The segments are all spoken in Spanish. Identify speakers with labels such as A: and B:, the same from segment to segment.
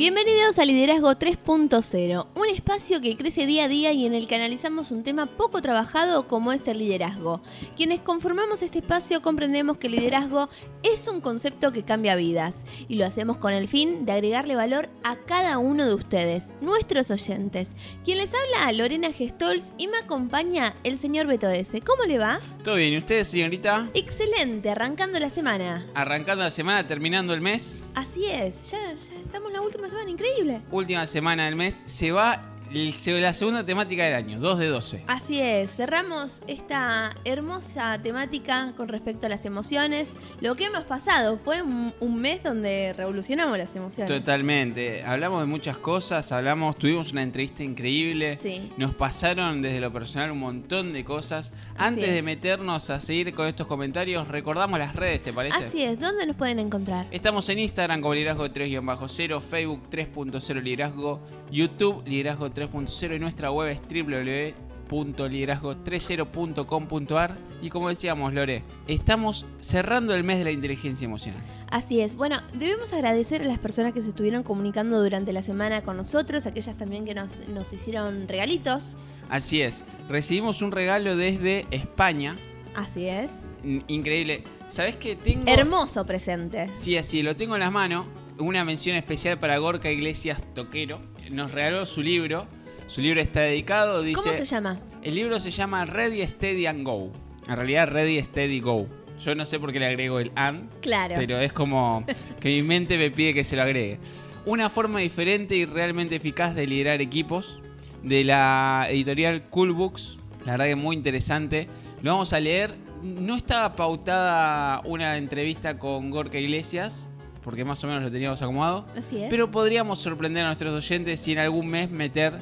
A: Bienvenidos a Liderazgo 3.0, un espacio que crece día a día y en el que analizamos un tema poco trabajado como es el liderazgo. Quienes conformamos este espacio comprendemos que el liderazgo es un concepto que cambia vidas y lo hacemos con el fin de agregarle valor a cada uno de ustedes, nuestros oyentes. Quien les habla, Lorena Gestols y me acompaña el señor Beto S. ¿Cómo le va?
B: Todo bien, ¿y usted, señorita?
A: Excelente, arrancando la semana.
B: Arrancando la semana, terminando el mes.
A: Así es, ya, ya estamos en la última semana, increíble.
B: Última semana del mes, se va la segunda temática del año, 2 de 12.
A: Así es, cerramos esta hermosa temática con respecto a las emociones. Lo que hemos pasado fue un, mes donde revolucionamos las emociones.
B: Totalmente, hablamos de muchas cosas, hablamos, tuvimos una entrevista increíble,
A: sí.
B: nos pasaron desde lo personal un montón de cosas. Antes de meternos a seguir con estos comentarios, recordamos las redes, ¿te parece?
A: Así es, ¿dónde nos pueden encontrar?
B: Estamos en Instagram como liderazgo 3-0, Facebook 3.0 liderazgo, YouTube liderazgo 3 3.0 y nuestra web es www.liderazgo30.com.ar y como decíamos Lore, estamos cerrando el mes de la inteligencia emocional.
A: Así es, bueno, debemos agradecer a las personas que se estuvieron comunicando durante la semana con nosotros, aquellas también que nos, nos hicieron regalitos.
B: Así es, recibimos un regalo desde España.
A: Así es.
B: Increíble. ¿Sabes qué tengo?
A: Hermoso presente.
B: Sí, así, lo tengo en las manos. Una mención especial para Gorka Iglesias Toquero. Nos regaló su libro su libro está dedicado, dice...
A: ¿Cómo se llama?
B: El libro se llama Ready, Steady and Go. En realidad, Ready, Steady, Go. Yo no sé por qué le agrego el and.
A: Claro.
B: Pero es como que mi mente me pide que se lo agregue. Una forma diferente y realmente eficaz de liderar equipos de la editorial Cool Books. La verdad que es muy interesante. Lo vamos a leer. No estaba pautada una entrevista con Gorka Iglesias, porque más o menos lo teníamos acomodado.
A: Así es.
B: Pero podríamos sorprender a nuestros oyentes si en algún mes meter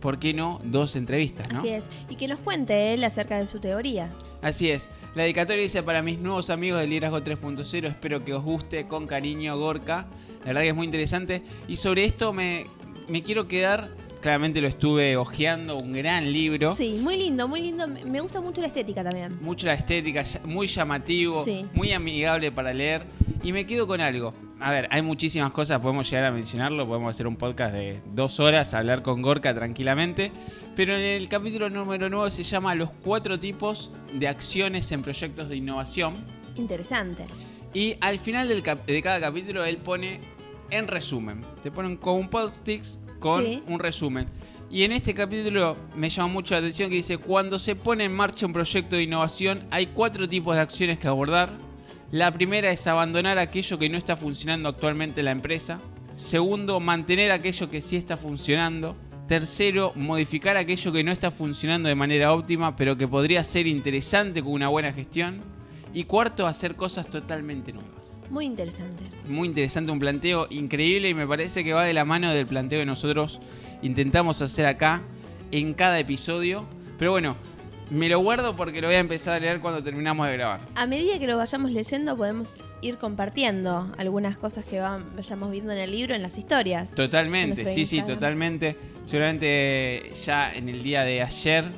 B: ¿por qué no dos entrevistas?
A: Así es. Y que nos cuente él acerca de su teoría.
B: Así es. La dedicatoria dice para mis nuevos amigos del Liderazgo 3.0, espero que os guste con cariño Gorka. La verdad que es muy interesante. Y sobre esto me, me quiero quedar claramente lo estuve hojeando, un gran libro.
A: Sí, muy lindo, muy lindo. Me gusta mucho la estética también.
B: Mucho la estética, muy llamativo, muy amigable para leer. Y me quedo con algo. A ver, hay muchísimas cosas, podemos llegar a mencionarlo, podemos hacer un podcast de dos horas, hablar con Gorka tranquilamente. Pero en el capítulo número 9 se llama Los cuatro tipos de acciones en proyectos de innovación.
A: Interesante.
B: Y al final del de cada capítulo él pone en resumen. Te ponen con un post-its con un resumen. Y en este capítulo me llama mucho la atención que dice, cuando se pone en marcha un proyecto de innovación hay cuatro tipos de acciones que abordar. La primera es abandonar aquello que no está funcionando actualmente en la empresa. Segundo, mantener aquello que sí está funcionando. Tercero, modificar aquello que no está funcionando de manera óptima, pero que podría ser interesante con una buena gestión. Y cuarto, hacer cosas totalmente nuevas.
A: Muy interesante.
B: Muy interesante, un planteo increíble y me parece que va de la mano del planteo que nosotros intentamos hacer acá en cada episodio. Pero bueno, me lo guardo porque lo voy a empezar a leer cuando terminamos de grabar.
A: A medida que lo vayamos leyendo podemos ir compartiendo algunas cosas que vayamos viendo en el libro, en las historias.
B: Totalmente, sí, sí, totalmente. Seguramente ya en el día de ayer,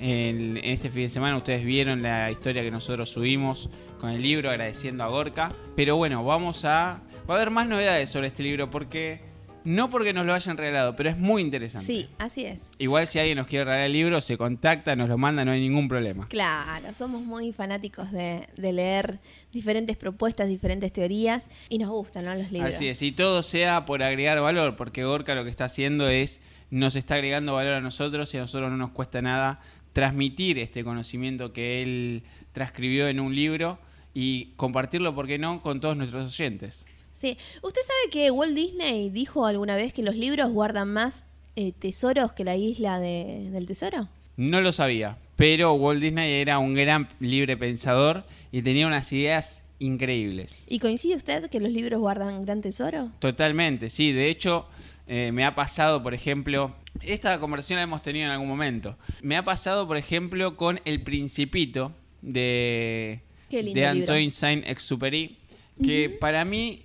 B: en este fin de semana, ustedes vieron la historia que nosotros subimos con el libro, agradeciendo a Gorka. Pero bueno, vamos a... Va a haber más novedades sobre este libro porque no porque nos lo hayan regalado, pero es muy interesante.
A: Sí, así es.
B: Igual si alguien nos quiere regalar el libro, se contacta, nos lo manda, no hay ningún problema.
A: Claro, somos muy fanáticos de, leer diferentes propuestas, diferentes teorías y nos gustan los libros.
B: Así es, y todo sea por agregar valor, porque Gorka lo que está haciendo es, nos está agregando valor a nosotros y a nosotros no nos cuesta nada transmitir este conocimiento que él transcribió en un libro y compartirlo, ¿por qué no?, con todos nuestros oyentes.
A: Sí. ¿Usted sabe que Walt Disney dijo alguna vez que los libros guardan más eh, tesoros que la isla del tesoro?
B: No lo sabía, pero Walt Disney era un gran libre pensador y tenía unas ideas increíbles.
A: ¿Y coincide usted que los libros guardan gran tesoro?
B: Totalmente, sí. De hecho, eh, me ha pasado, por ejemplo, esta conversación la hemos tenido en algún momento. Me ha pasado, por ejemplo, con El Principito de, de Antoine Saint-Exupéry que para mí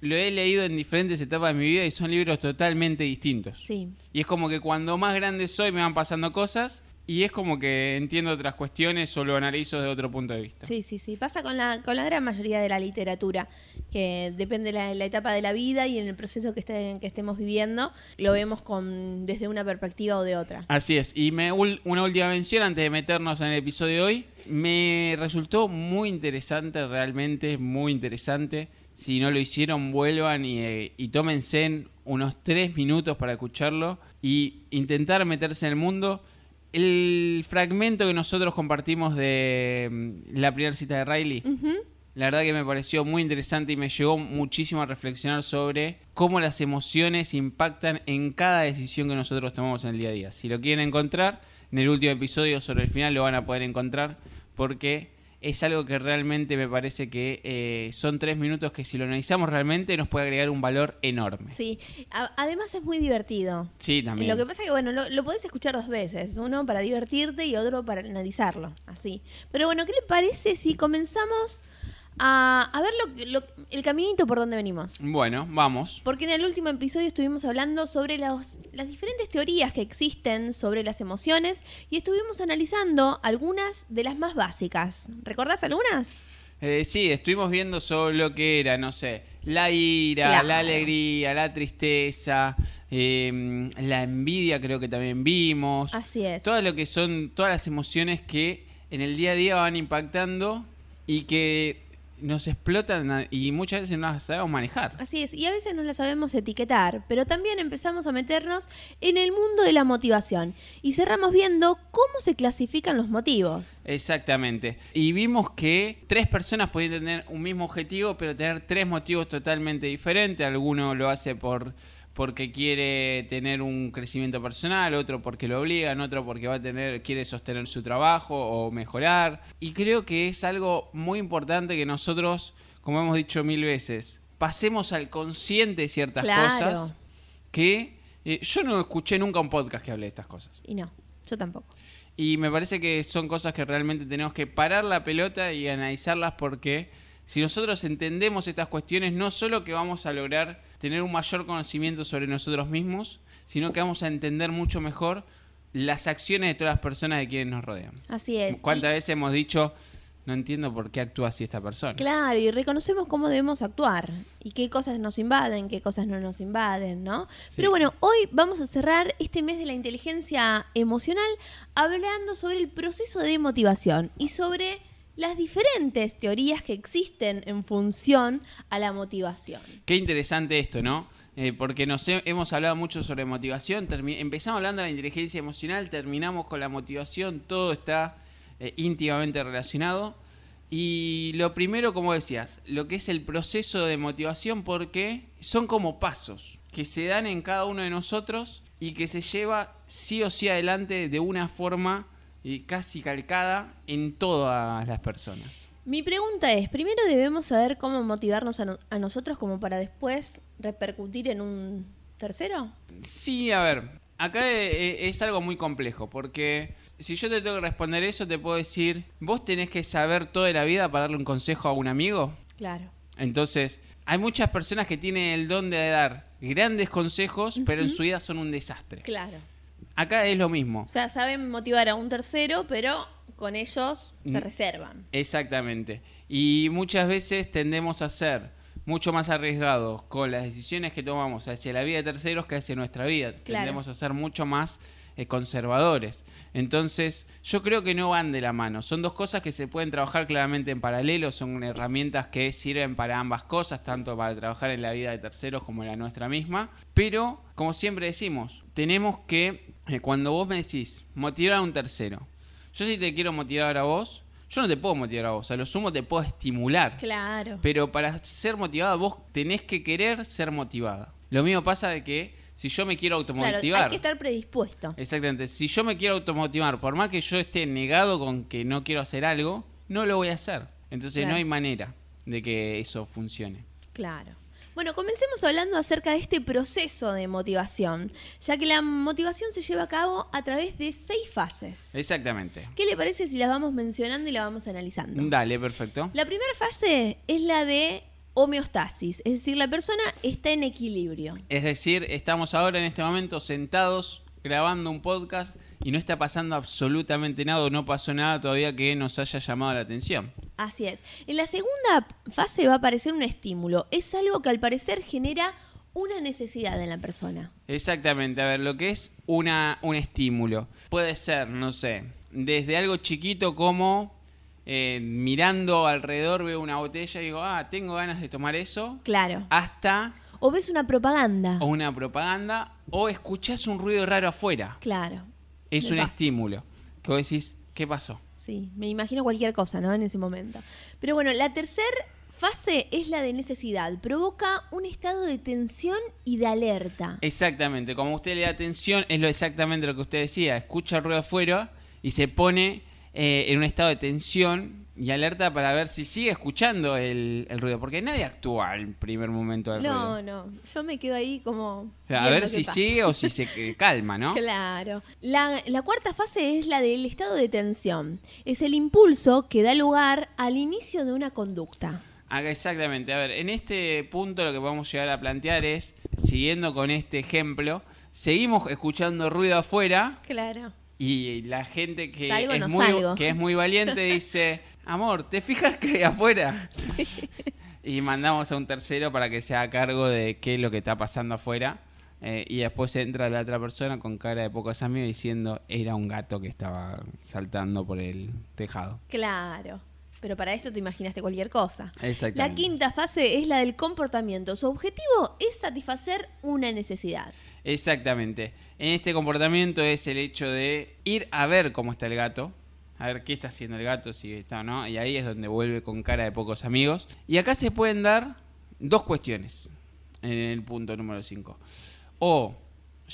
B: lo he leído en diferentes etapas de mi vida y son libros totalmente distintos.
A: Sí.
B: Y es como que cuando más grande soy me van pasando cosas y es como que entiendo otras cuestiones o lo analizo desde otro punto de vista.
A: Sí, sí, sí. Pasa con la, con la gran mayoría de la literatura, que depende de la, la etapa de la vida y en el proceso que, que estemos viviendo, lo vemos con desde una perspectiva o de otra.
B: Así es. Y me, una última mención antes de meternos en el episodio de hoy. Me resultó muy interesante, realmente muy interesante. Si no lo hicieron, vuelvan y, eh, y tómense unos tres minutos para escucharlo y intentar meterse en el mundo el fragmento que nosotros compartimos de mm, la primera cita de Riley, la verdad que me pareció muy interesante y me llevó muchísimo a reflexionar sobre cómo las emociones impactan en cada decisión que nosotros tomamos en el día a día. Si lo quieren encontrar, en el último episodio sobre el final lo van a poder encontrar porque es algo que realmente me parece que eh, son tres minutos que si lo analizamos realmente nos puede agregar un valor enorme.
A: Sí, además es muy divertido.
B: Sí, también.
A: Lo que pasa es que, bueno, lo, lo, podés escuchar dos veces, uno para divertirte y otro para analizarlo, así. Pero bueno, ¿qué le parece si comenzamos a, ver lo, el caminito por donde venimos.
B: Bueno, vamos.
A: Porque en el último episodio estuvimos hablando sobre las diferentes teorías que existen sobre las emociones y estuvimos analizando algunas de las más básicas. ¿Recordás algunas?
B: Eh, sí, estuvimos viendo sobre lo que era, no sé, la ira, la alegría, la tristeza, em, la envidia creo que también vimos.
A: Así es.
B: Todo lo que son, todas las emociones que en el día a día van impactando y que nos explotan y muchas veces no las sabemos manejar.
A: Así es, y a veces no las sabemos etiquetar, pero también empezamos a meternos en el mundo de la motivación y cerramos viendo cómo se clasifican los motivos.
B: Exactamente. Y vimos que tres personas pueden tener un mismo objetivo, pero tener tres motivos totalmente diferentes. Alguno lo hace por porque quiere tener un crecimiento personal, otro porque lo obligan, otro porque va a tener, quiere sostener su trabajo o mejorar. Y creo que es algo muy importante que nosotros, como hemos dicho mil veces, pasemos al consciente ciertas cosas que eh, yo no escuché nunca un podcast que hable de estas cosas.
A: Y no, yo tampoco.
B: Y me parece que son cosas que realmente tenemos que parar la pelota y analizarlas porque si nosotros entendemos estas cuestiones, no solo que vamos a lograr tener un mayor conocimiento sobre nosotros mismos, sino que vamos a entender mucho mejor las acciones de todas las personas de quienes nos rodean.
A: Así es.
B: ¿Cuántas veces hemos dicho, no entiendo por qué actúa así esta persona?
A: Claro, y reconocemos cómo debemos actuar y qué cosas nos invaden, qué cosas no nos invaden, ¿no? Pero bueno, hoy vamos a cerrar este mes de la inteligencia emocional hablando sobre el proceso de motivación y sobre las diferentes teorías que existen en función a la motivación.
B: Qué interesante esto, ¿no? Eh, porque nos hemos hablado mucho sobre motivación, empezamos hablando de la inteligencia emocional, terminamos con la motivación, todo está eh, íntimamente relacionado. Y lo primero, como decías, lo que es el proceso de motivación, porque son como pasos que se dan en cada uno de nosotros y que se lleva sí o sí adelante de una forma y casi calcada en todas las personas.
A: Mi pregunta es, primero debemos saber cómo motivarnos a, nosotros como para después repercutir en un tercero.
B: Sí, a ver, acá e, e, es, algo muy complejo porque si yo te tengo que responder eso, te puedo decir, vos tenés que saber toda la vida para darle un consejo a un amigo.
A: Claro.
B: Entonces, hay muchas personas que tienen el don de dar grandes consejos, pero en su vida son un desastre.
A: Claro.
B: Acá es lo mismo.
A: O sea, saben motivar a un tercero, pero con ellos se mm. reservan.
B: Exactamente. Y muchas veces tendemos a ser mucho más arriesgados con las decisiones que tomamos hacia la vida de terceros que hacia nuestra vida. Tendemos a ser mucho más eh, conservadores. Entonces, yo creo que no van de la mano. Son dos cosas que se pueden trabajar claramente en paralelo, son herramientas que sirven para ambas cosas, tanto para trabajar en la vida de terceros como en la nuestra misma. Pero, como siempre decimos, tenemos que, eh, cuando vos me decís motivar a un tercero, yo si te quiero motivar a vos, yo no te puedo motivar a vos, a lo sumo te puedo estimular.
A: Claro.
B: Pero para ser motivada, vos tenés que querer ser motivada. Lo mismo pasa de que si yo me quiero automotivar. Claro,
A: hay que estar predispuesto.
B: Exactamente. Si yo me quiero automotivar, por más que yo esté negado con que no quiero hacer algo, no lo voy a hacer. Entonces no hay manera de que eso funcione.
A: Claro. Bueno, comencemos hablando acerca de este proceso de motivación, ya que la motivación se lleva a cabo a través de seis fases.
B: Exactamente.
A: ¿Qué le parece si las vamos mencionando y las vamos analizando?
B: Dale, perfecto.
A: La primera fase es la de homeostasis, es decir, la persona está en equilibrio.
B: Es decir, estamos ahora en este momento sentados grabando un podcast y no está pasando absolutamente nada o no pasó nada todavía que nos haya llamado la atención.
A: Así es. En la segunda fase va a aparecer un estímulo. Es algo que al parecer genera una necesidad en la persona.
B: Exactamente, a ver, lo que es una, un estímulo. Puede ser, no sé, desde algo chiquito como eh, mirando alrededor veo una botella y digo, ah, tengo ganas de tomar eso.
A: Claro.
B: Hasta...
A: O ves una propaganda.
B: O una propaganda, o escuchas un ruido raro afuera.
A: Claro.
B: Es un estímulo. Que vos decís, ¿qué pasó?
A: Sí, me imagino cualquier cosa, ¿no? En ese momento. Pero bueno, la tercera fase es la de necesidad. Provoca un estado de tensión y de alerta.
B: Exactamente. Como usted le da tensión, es lo exactamente lo que usted decía. Escucha el ruido afuera y se pone eh, en un estado de tensión y alerta para ver si sigue escuchando el, ruido, porque nadie actúa al primer momento del
A: ruido. No, no, yo me quedo ahí como...
B: a ver si sigue o si se calma, ¿no?
A: Claro. La, la cuarta fase es la del estado de tensión. Es el impulso que da lugar al inicio de una conducta.
B: Ah, exactamente. A ver, en este punto lo que vamos a llegar a plantear es, siguiendo con este ejemplo, seguimos escuchando ruido afuera.
A: Claro.
B: Y la gente que, es, muy, que es muy valiente dice, amor, ¿te fijas que afuera? Y mandamos a un tercero para que se haga cargo de qué es lo que está pasando afuera. Eh, y después entra la otra persona con cara de pocos amigos diciendo, era un gato que estaba saltando por el tejado.
A: Claro. Pero para esto te imaginaste cualquier cosa.
B: La
A: quinta fase es la del comportamiento. Su objetivo es satisfacer una necesidad.
B: Exactamente. En este comportamiento es el hecho de ir a ver cómo está el gato, a ver qué está haciendo el gato, si está o no, y ahí es donde vuelve con cara de pocos amigos. Y acá se pueden dar dos cuestiones en el punto número 5. O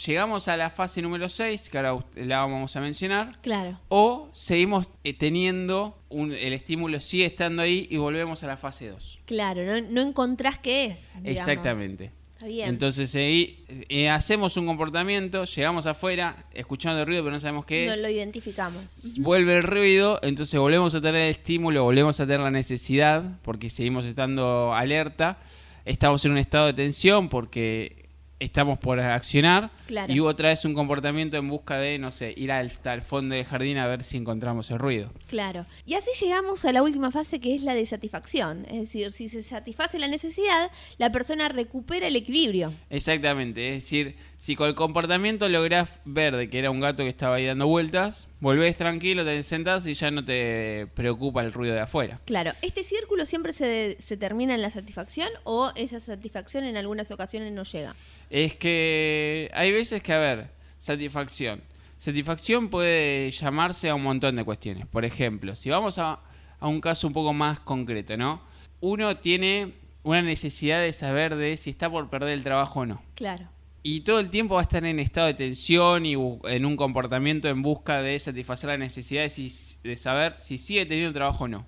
B: llegamos a la fase número 6, que ahora la vamos a mencionar.
A: Claro.
B: O seguimos eh, teniendo, el estímulo sigue estando ahí y volvemos a la fase 2.
A: Claro, no, no encontrás qué es.
B: Exactamente. Entonces eh, hacemos un comportamiento, llegamos afuera, escuchando el ruido, pero no sabemos qué
A: es.
B: No
A: lo identificamos.
B: Vuelve el ruido, entonces volvemos a tener el estímulo, volvemos a tener la necesidad, porque seguimos estando alerta. Estamos en un estado de tensión porque estamos por accionar y otra vez un comportamiento en busca de, no sé, ir al, al, fondo del jardín a ver si encontramos el ruido.
A: Claro. Y así llegamos a la última fase que es la de satisfacción. Es decir, si se satisface la necesidad, la persona recupera el equilibrio.
B: Exactamente. Es decir, si con el comportamiento lográs ver de que era un gato que estaba ahí dando vueltas, volvés tranquilo, te sentás y ya no te preocupa el ruido de afuera.
A: Claro, ¿este círculo siempre se, se termina en la satisfacción o esa satisfacción en algunas ocasiones no llega?
B: Es que hay veces que, a ver, satisfacción. Satisfacción puede llamarse a un montón de cuestiones. Por ejemplo, si vamos a, a un caso un poco más concreto, ¿no? Uno tiene una necesidad de saber de si está por perder el trabajo o no.
A: Claro
B: y todo el tiempo va a estar en estado de tensión y en un comportamiento en busca de satisfacer las necesidades de saber si sigue teniendo trabajo o no.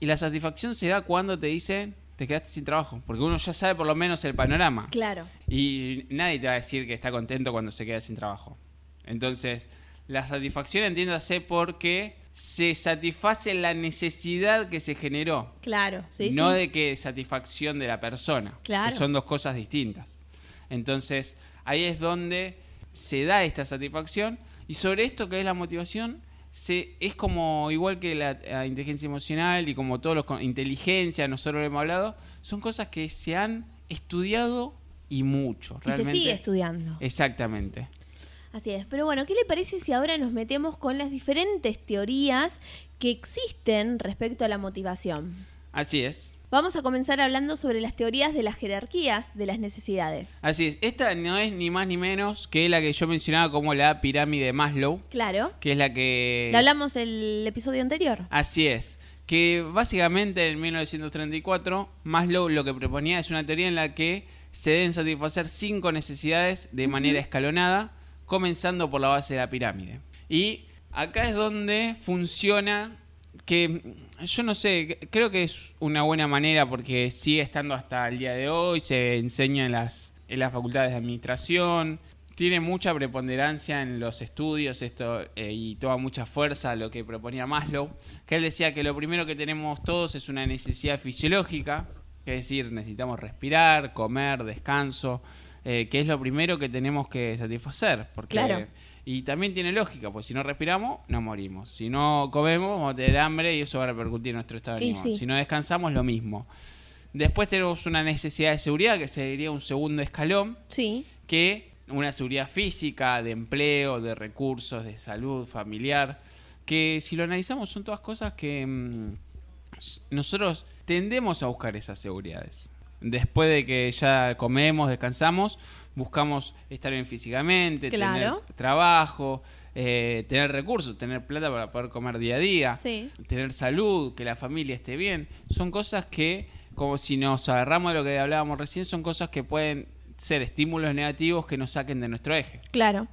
B: Y la satisfacción se da cuando te dicen te quedaste sin trabajo, porque uno ya sabe por lo menos el panorama.
A: Claro.
B: Y nadie te va a decir que está contento cuando se queda sin trabajo. Entonces, la satisfacción entiéndase porque se satisface la necesidad que se generó.
A: Claro, sí,
B: No de que satisfacción de la persona.
A: Claro.
B: Que son dos cosas distintas. Entonces, ahí es donde se da esta satisfacción. Y sobre esto que es la motivación, se, es como igual que la, inteligencia emocional y como todos los inteligencia, nosotros lo hemos hablado, son cosas que se han estudiado y mucho.
A: Y se sigue estudiando.
B: Exactamente.
A: Así es. Pero bueno, ¿qué le parece si ahora nos metemos con las diferentes teorías que existen respecto a la motivación?
B: Así es.
A: Vamos a comenzar hablando sobre las teorías de las jerarquías de las necesidades.
B: Así es, esta no es ni más ni menos que la que yo mencionaba como la pirámide de Maslow.
A: Claro.
B: Que es la que...
A: La hablamos el episodio anterior.
B: Así es. Que básicamente en 1934 Maslow lo que proponía es una teoría en la que se deben satisfacer cinco necesidades de manera escalonada, comenzando por la base de la pirámide. Y acá es donde funciona que yo no sé, creo que es una buena manera porque sigue estando hasta el día de hoy, se enseña en las, en las facultades de administración, tiene mucha preponderancia en los estudios esto eh, y toma mucha fuerza lo que proponía Maslow, que él decía que lo primero que tenemos todos es una necesidad fisiológica, es decir, necesitamos respirar, comer, descanso, eh, que es lo primero que tenemos que satisfacer. Porque,
A: claro.
B: Y también tiene lógica, pues si no respiramos, no morimos. Si no comemos, vamos a tener hambre y eso va a repercutir en nuestro estado de ánimo. Si no descansamos, lo mismo. Después tenemos una necesidad de seguridad, que sería un segundo escalón.
A: Sí.
B: Que una seguridad física, de empleo, de recursos, de salud, familiar. Que si lo analizamos son todas cosas que mm, nosotros tendemos a buscar esas seguridades. Después de que ya comemos, descansamos, buscamos estar bien físicamente, tener trabajo, eh, tener recursos, tener plata para poder comer día a día, tener salud, que la familia esté bien. Son cosas que, como si nos agarramos de lo que hablábamos recién, son cosas que pueden ser estímulos negativos que nos saquen de nuestro eje.
A: Claro.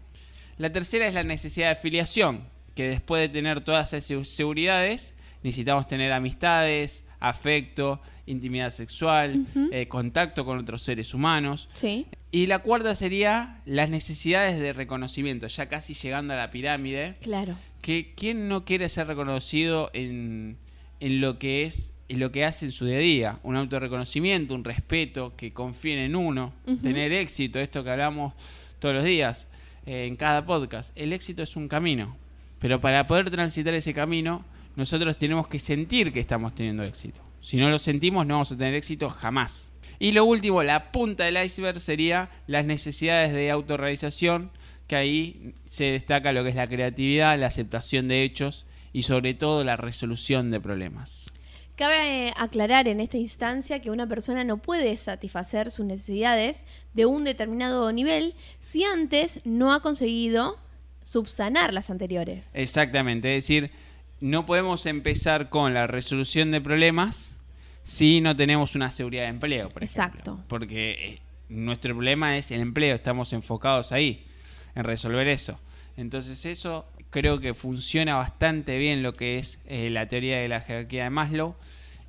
B: La tercera es la necesidad de afiliación, que después de tener todas esas seguridades, necesitamos tener amistades, afecto, intimidad sexual, eh, contacto con otros seres humanos.
A: Sí.
B: Y la cuarta sería las necesidades de reconocimiento, ya casi llegando a la pirámide.
A: Claro.
B: Que quién no quiere ser reconocido en, en lo que es en lo que hace en su día a día, un autorreconocimiento, un respeto, que confíen en uno, tener éxito, esto que hablamos todos los días eh, en cada podcast. El éxito es un camino, pero para poder transitar ese camino, nosotros tenemos que sentir que estamos teniendo éxito. Si no lo sentimos, no vamos a tener éxito jamás. Y lo último, la punta del iceberg sería las necesidades de autorrealización, que ahí se destaca lo que es la creatividad, la aceptación de hechos y sobre todo la resolución de problemas.
A: Cabe aclarar en esta instancia que una persona no puede satisfacer sus necesidades de un determinado nivel si antes no ha conseguido subsanar las anteriores.
B: Exactamente, es decir, no podemos empezar con la resolución de problemas si no tenemos una seguridad de empleo, por
A: Exacto.
B: Porque eh, nuestro problema es el empleo, estamos enfocados ahí, en resolver eso. Entonces eso creo que funciona bastante bien lo que es eh, la teoría de la jerarquía de Maslow.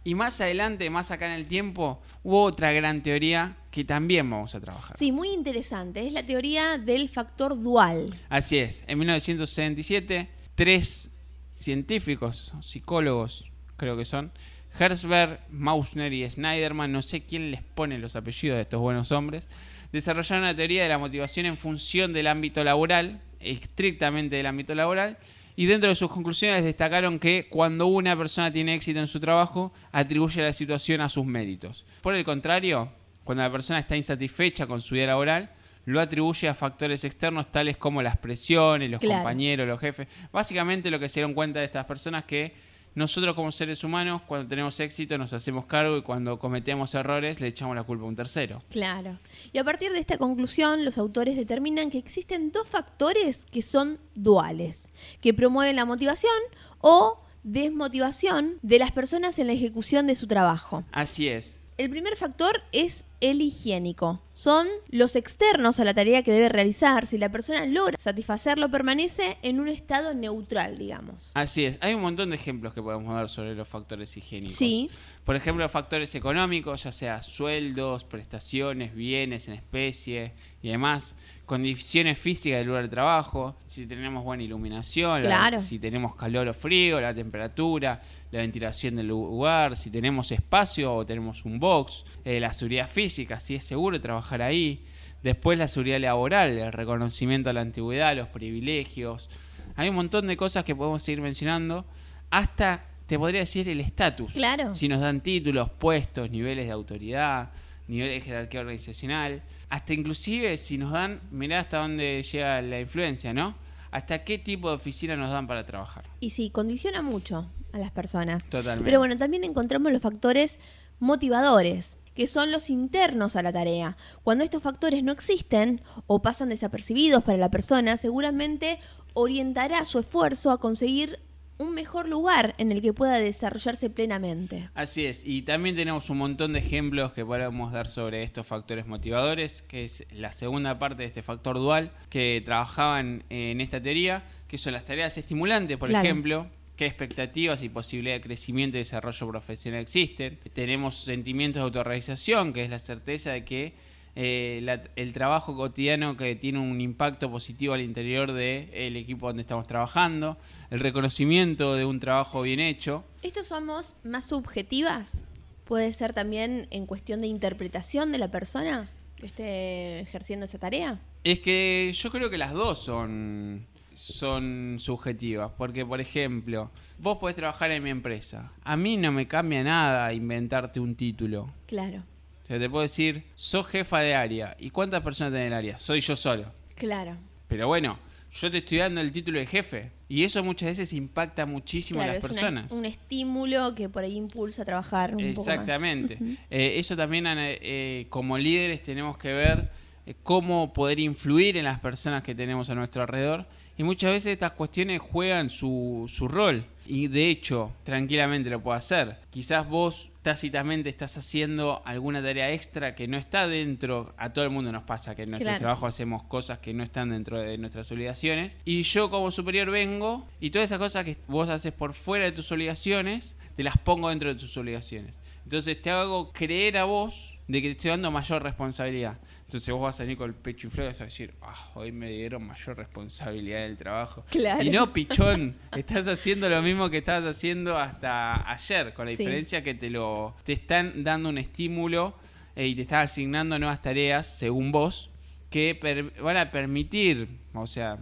B: Y más adelante, más acá en el tiempo, hubo otra gran teoría que también vamos a trabajar.
A: Sí, muy interesante. Es la teoría del factor dual.
B: Así es. En 1967, tres científicos, psicólogos, creo que son, Herzberg, Mausner y Schneiderman, no sé quién les pone los apellidos de estos buenos hombres, desarrollaron una teoría de la motivación en función del ámbito laboral, estrictamente del ámbito laboral, y dentro de sus conclusiones destacaron que cuando una persona tiene éxito en su trabajo, atribuye la situación a sus méritos. Por el contrario, cuando la persona está insatisfecha con su vida laboral, lo atribuye a factores externos tales como las presiones, los compañeros, los jefes. Básicamente lo que se dieron cuenta de estas personas que nosotros como seres humanos, cuando tenemos éxito, nos hacemos cargo y cuando cometemos errores, le echamos la culpa a un tercero.
A: Claro. Y a partir de esta conclusión, los autores determinan que existen dos factores que son duales, que promueven la motivación o desmotivación de las personas en la ejecución de su trabajo.
B: Así es.
A: El primer factor es el higiénico. Son los externos a la tarea que debe realizar. Si la persona logra satisfacerlo, permanece en un estado neutral, digamos.
B: Así es. Hay un montón de ejemplos que podemos dar sobre los factores higiénicos.
A: Sí.
B: Por ejemplo, factores económicos, ya sea sueldos, prestaciones, bienes en especie y demás condiciones físicas del lugar de trabajo, si tenemos buena iluminación, si tenemos calor o frío, la temperatura, la ventilación del lugar, si tenemos espacio o tenemos un box, eh, la seguridad física, si es seguro trabajar ahí, después la seguridad laboral, el reconocimiento a la antigüedad, los privilegios. Hay un montón de cosas que podemos seguir mencionando, hasta te podría decir el estatus.
A: Claro.
B: Si nos dan títulos, puestos, niveles de autoridad, niveles de jerarquía organizacional hasta inclusive si nos dan, mirá hasta dónde llega la influencia, ¿no? Hasta qué tipo de oficina nos dan para trabajar.
A: Y sí, condiciona mucho a las personas.
B: Totalmente.
A: Pero bueno, también encontramos los factores motivadores, que son los internos a la tarea. Cuando estos factores no existen o pasan desapercibidos para la persona, seguramente orientará su esfuerzo a conseguir un mejor lugar en el que pueda desarrollarse plenamente.
B: Así es, y también tenemos un montón de ejemplos que podemos dar sobre estos factores motivadores, que es la segunda parte de este factor dual que trabajaban en esta teoría, que son las tareas estimulantes, por ejemplo, qué expectativas y posibilidad de crecimiento y desarrollo profesional existen. Tenemos sentimientos de autorrealización, que es la certeza de que eh, el trabajo cotidiano que tiene un impacto positivo al interior del equipo donde estamos trabajando, el reconocimiento de un trabajo bien hecho.
A: ¿Estos somos más subjetivas? ¿Puede ser también en cuestión de interpretación de la persona que esté ejerciendo esa tarea?
B: Es que yo creo que las dos son son subjetivas. Porque, por ejemplo, vos podés trabajar en mi empresa. A mí no me cambia nada inventarte un título.
A: Claro.
B: O sea, te puedo decir, sos jefa de área. ¿Y cuántas personas tenés en el área? Soy yo solo.
A: Claro.
B: Pero bueno, yo te estoy dando el título de jefe. Y eso muchas veces impacta muchísimo a las personas.
A: un estímulo que por ahí impulsa a trabajar un
B: Exactamente. Poco más. Eh, eso también, eh, como líderes, tenemos que ver eh, cómo poder influir en las personas que tenemos a nuestro alrededor y muchas veces estas cuestiones juegan su, su rol. Y de hecho, tranquilamente lo puedo hacer. Quizás vos tácitamente estás haciendo alguna tarea extra que no está dentro, a todo el mundo nos pasa que en nuestro trabajo hacemos cosas que no están dentro de nuestras obligaciones. Y yo como superior vengo y todas esas cosas que vos haces por fuera de tus obligaciones, te las pongo dentro de tus obligaciones. Entonces te hago creer a vos de que te estoy dando mayor responsabilidad. Entonces vos vas a venir con el pecho inflado y vas a decir, ah, hoy me dieron mayor responsabilidad del trabajo. Y no, pichón, estás haciendo lo mismo que estabas haciendo hasta ayer, con la diferencia que te lo te están dando un estímulo eh, y te están asignando nuevas tareas, según vos, que van a permitir, o sea,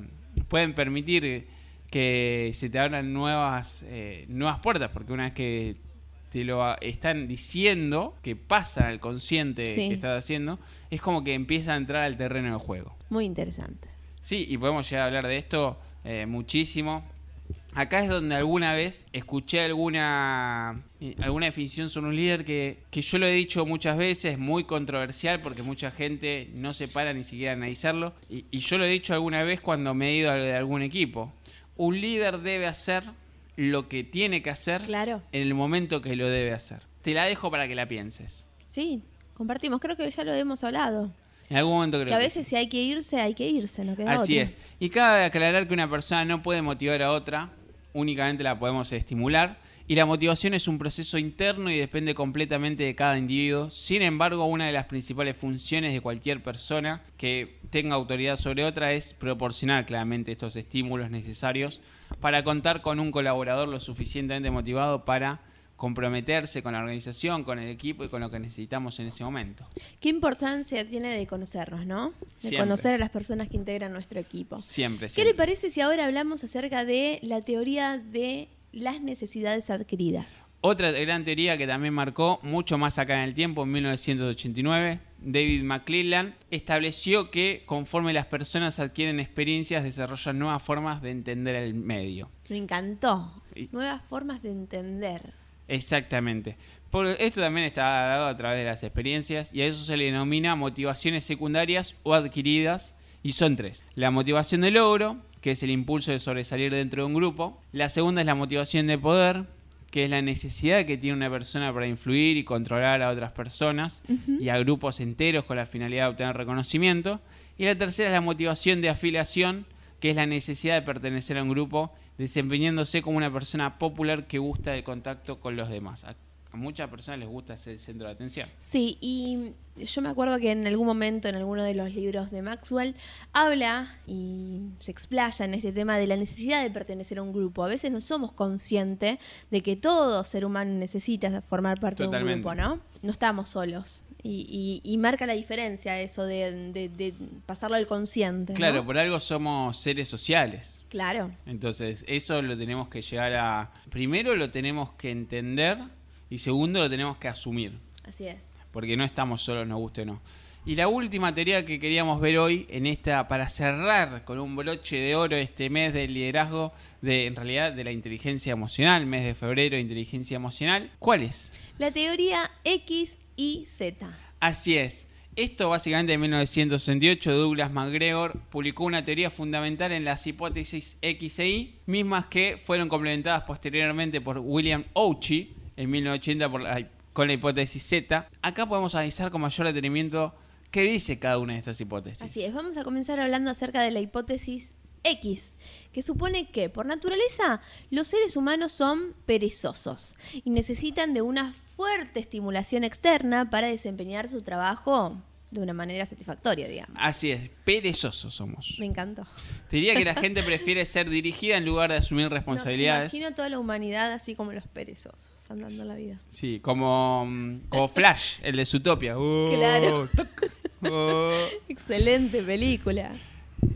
B: pueden permitir que se te abran nuevas, eh, nuevas puertas, porque una vez que te lo están diciendo, que pasa al consciente que estás haciendo, es como que empieza a entrar al terreno del juego.
A: Muy interesante.
B: Sí, y podemos llegar a hablar de esto eh, muchísimo. Acá es donde alguna vez escuché alguna, eh, alguna definición sobre un líder que, que yo lo he dicho muchas veces, muy controversial porque mucha gente no se para ni siquiera a analizarlo. Y, y yo lo he dicho alguna vez cuando me he ido de algún equipo. Un líder debe hacer lo que tiene que hacer
A: claro.
B: en el momento que lo debe hacer. Te la dejo para que la pienses.
A: Sí, compartimos. Creo que ya lo hemos hablado.
B: En algún momento creo
A: que a veces si hay que irse, hay que irse, no queda
B: Así es. Y cabe aclarar que una persona no puede motivar a otra, únicamente la podemos estimular. Y la motivación es un proceso interno y depende completamente de cada individuo. Sin embargo, una de las principales funciones de cualquier persona que tenga autoridad sobre otra es proporcionar claramente estos estímulos necesarios para contar con un colaborador lo suficientemente motivado para comprometerse con la organización, con el equipo y con lo que necesitamos en ese momento.
A: ¿Qué importancia tiene de conocernos, no? De conocer a las personas que integran nuestro equipo.
B: Siempre,
A: ¿Qué le parece si ahora hablamos acerca de la teoría de las necesidades adquiridas?
B: Otra gran teoría que también marcó mucho más acá en el tiempo, en 1989, David McClellan estableció que conforme las personas adquieren experiencias, desarrollan nuevas formas de entender el medio.
A: Me encantó. Nuevas formas de entender.
B: Exactamente. Por, esto también está dado a través de las experiencias y a eso se le denomina motivaciones secundarias o adquiridas y son tres. La motivación de logro, que es el impulso de sobresalir dentro de un grupo. La segunda es la motivación de poder, que es la necesidad que tiene una persona para influir y controlar a otras personas y a grupos enteros con la finalidad de obtener reconocimiento. Y la tercera es la motivación de afiliación, que es la necesidad de pertenecer a un grupo, desempeñándose como una persona popular que gusta del contacto con los demás a muchas personas les gusta ser el centro de atención.
A: Sí, y yo me acuerdo que en algún momento en alguno de los libros de Maxwell habla y se explaya en este tema de la necesidad de pertenecer a un grupo. A veces no somos conscientes de que todo ser humano necesita formar parte de un grupo, ¿no? No estamos solos. Y, marca la diferencia eso de, pasarlo al consciente.
B: Claro, por algo somos seres sociales.
A: Claro.
B: Entonces, eso lo tenemos que llegar a... Primero lo tenemos que entender y segundo, lo tenemos que asumir.
A: Así es.
B: Porque no estamos solos, nos guste o no. Y la última teoría que queríamos ver hoy, en esta, para cerrar con un broche de oro este mes del liderazgo, de, en realidad de la inteligencia emocional, mes de febrero, inteligencia emocional, ¿cuál es?
A: La teoría X y Z.
B: Así es. Esto básicamente en 1968 Douglas MacGregor publicó una teoría fundamental en las hipótesis X e Y, mismas que fueron complementadas posteriormente por William Ouchi en 1980 con la hipótesis Z. Acá podemos analizar con mayor detenimiento qué dice cada una de estas hipótesis.
A: Así es, vamos a comenzar hablando acerca de la hipótesis X, que supone que por naturaleza los seres humanos son perezosos y necesitan de una fuerte estimulación externa para desempeñar su trabajo de una manera satisfactoria, digamos.
B: Así es, perezosos somos.
A: Me encantó.
B: Te diría que la gente prefiere ser dirigida en lugar de asumir responsabilidades.
A: Nos imagino toda la humanidad así como los perezosos, andando la vida.
B: Sí, como, mm, como Flash, el de Zootopia. Uh,
A: Claro.
B: uh.
A: Excelente película.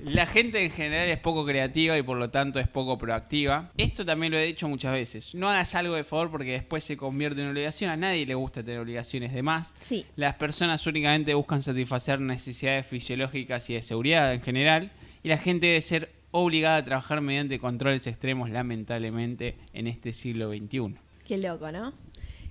B: La gente en general es poco creativa y por lo tanto es poco proactiva. Esto también lo he dicho muchas veces. No hagas algo de favor porque después se convierte en obligación. A nadie le gusta tener obligaciones de más.
A: Sí.
B: Las personas únicamente buscan satisfacer necesidades fisiológicas y de seguridad en general. Y la gente debe ser obligada a trabajar mediante controles extremos, lamentablemente, en este siglo XXI.
A: Qué loco, ¿no?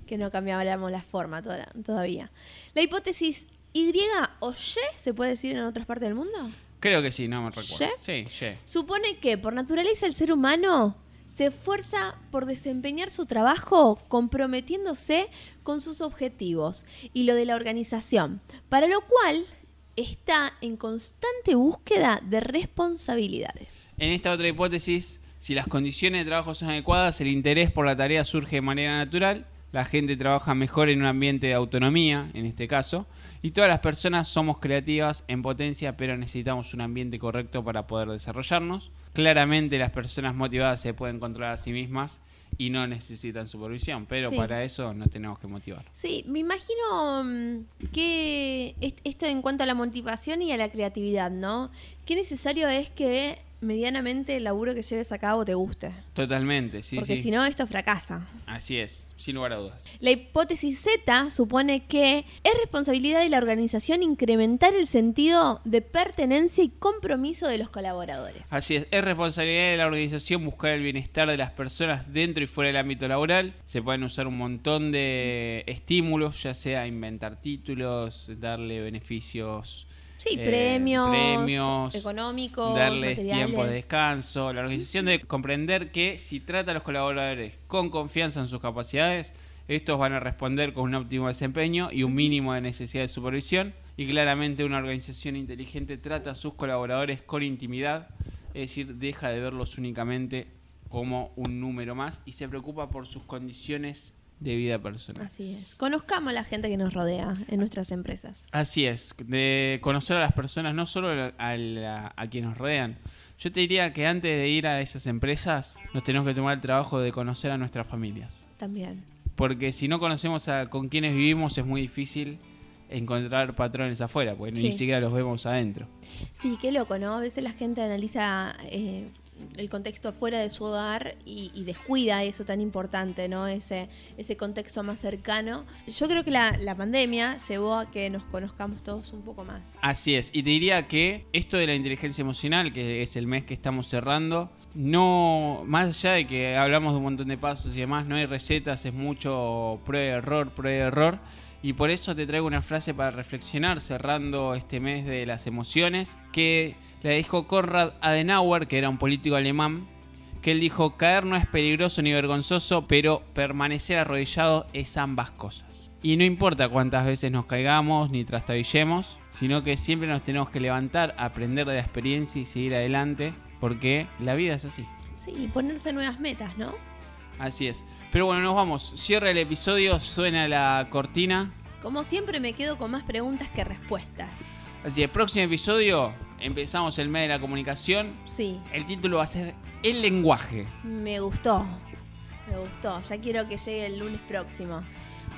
A: Que no cambiáramos la forma toda- todavía. La hipótesis Y o Y se puede decir en otras partes del mundo.
B: Creo que sí, no me recuerdo.
A: ¿Ye?
B: Sí, ye.
A: Supone que por naturaleza el ser humano se esfuerza por desempeñar su trabajo comprometiéndose con sus objetivos y lo de la organización, para lo cual está en constante búsqueda de responsabilidades.
B: En esta otra hipótesis, si las condiciones de trabajo son adecuadas, el interés por la tarea surge de manera natural, la gente trabaja mejor en un ambiente de autonomía, en este caso, y todas las personas somos creativas en potencia, pero necesitamos un ambiente correcto para poder desarrollarnos. Claramente las personas motivadas se pueden controlar a sí mismas y no necesitan supervisión, pero
A: Sí.
B: para eso nos tenemos que motivar.
A: Sí, me imagino mm, que est- esto en cuanto a la motivación y a la creatividad, ¿no? Qué necesario es que medianamente el laburo que lleves a cabo te guste.
B: Totalmente, sí,
A: porque
B: sí.
A: si no, esto fracasa.
B: Así es, sin lugar a dudas.
A: La hipótesis Z supone que es responsabilidad de la organización incrementar el sentido de pertenencia y compromiso de los colaboradores.
B: Así es, es responsabilidad de la organización buscar el bienestar de las personas dentro y fuera del ámbito laboral. Se pueden usar un montón de estímulos, ya sea inventar títulos, darle beneficios,
A: Sí,
B: eh,
A: premios,
B: premios,
A: económicos,
B: darles
A: materiales.
B: tiempo de descanso. La organización debe comprender que si trata a los colaboradores con confianza en sus capacidades, estos van a responder con un óptimo desempeño y un mínimo de necesidad de supervisión. Y claramente una organización inteligente trata a sus colaboradores con intimidad, es decir, deja de verlos únicamente como un número más y se preocupa por sus condiciones de vida personal.
A: Así es. Conozcamos a la gente que nos rodea en nuestras empresas.
B: Así es, de conocer a las personas, no solo a, la- a quienes nos rodean. Yo te diría que antes de ir a esas empresas, nos tenemos que tomar el trabajo de conocer a nuestras familias.
A: También.
B: Porque si no conocemos a con quienes vivimos, es muy difícil encontrar patrones afuera, porque
A: Sí.
B: ni siquiera los vemos adentro.
A: Sí, qué loco, ¿no? A veces la gente analiza eh, el contexto fuera de su hogar y, y descuida eso tan importante, ¿no? Ese, ese contexto más cercano. Yo creo que la, la pandemia llevó a que nos conozcamos todos un poco más.
B: Así es, y te diría que esto de la inteligencia emocional, que es el mes que estamos cerrando, no, más allá de que hablamos de un montón de pasos y demás, no hay recetas, es mucho prueba y error, prueba y error. Y por eso te traigo una frase para reflexionar cerrando este mes de las emociones, que la dijo Konrad Adenauer, que era un político alemán, que él dijo, caer no es peligroso ni vergonzoso, pero permanecer arrodillado es ambas cosas. Y no importa cuántas veces nos caigamos ni trastabillemos, sino que siempre nos tenemos que levantar, aprender de la experiencia y seguir adelante, porque la vida es así.
A: Sí, y ponerse nuevas metas, ¿no?
B: Así es. Pero bueno, nos vamos. Cierra el episodio, suena la cortina.
A: Como siempre me quedo con más preguntas que respuestas.
B: Así que próximo episodio, empezamos el mes de la comunicación.
A: Sí,
B: El título va a ser El lenguaje.
A: me gustó. Me gustó. Ya quiero que llegue el lunes próximo.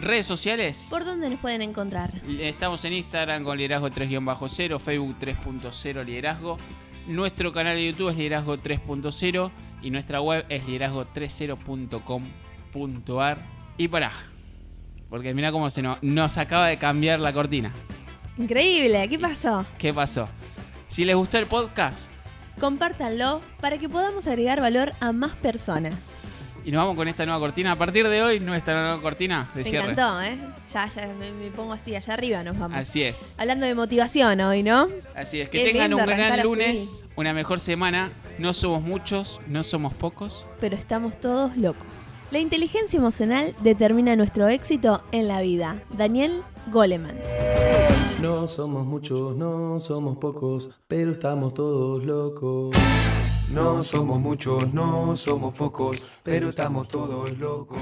B: Redes sociales.
A: ¿Por dónde nos pueden encontrar?
B: Estamos en Instagram con liderazgo 3-0, Facebook 3.0 liderazgo. Nuestro canal de YouTube es liderazgo 3.0 y nuestra web es liderazgo30.com.ar. Y pará, porque mira cómo se nos, nos acaba de cambiar la cortina.
A: Increíble, ¿qué pasó?
B: ¿Qué pasó? Si les gustó el podcast
A: Compártanlo para que podamos agregar valor a más personas.
B: y nos vamos con esta nueva cortina, a partir de hoy nuestra nueva cortina de
A: Me
B: cierre.
A: encantó, ¿eh? Ya, ya me, me pongo así, allá arriba nos vamos.
B: Así es.
A: Hablando de motivación hoy, ¿no?
B: Así es, que
A: Qué
B: tengan un gran
A: así.
B: lunes, una mejor semana. No somos muchos, no somos pocos.
A: Pero estamos todos locos. La inteligencia emocional determina nuestro éxito en la vida. Daniel Goleman.
C: No somos muchos, no somos pocos, pero estamos todos locos.
D: No somos muchos, no somos pocos, pero estamos todos locos.